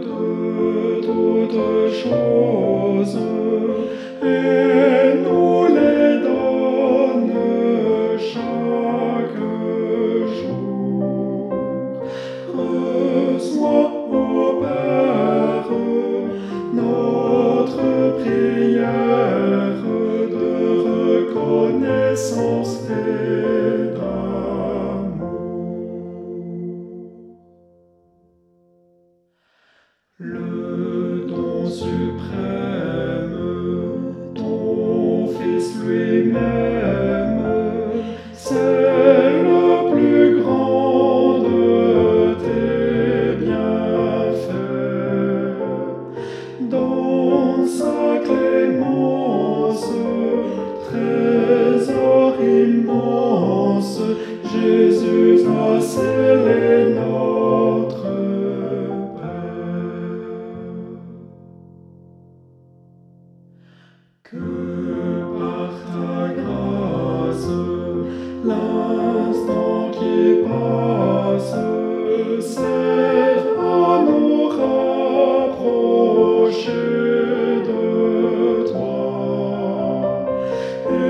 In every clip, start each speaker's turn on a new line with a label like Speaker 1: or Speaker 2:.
Speaker 1: de toutes choses et nous les donne chaque jour. Reçois, ô Père, notre prière de reconnaissance. le don suprême.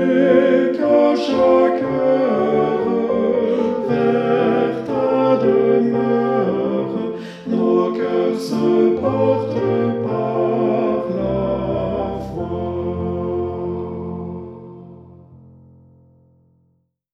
Speaker 1: et qu'à chacun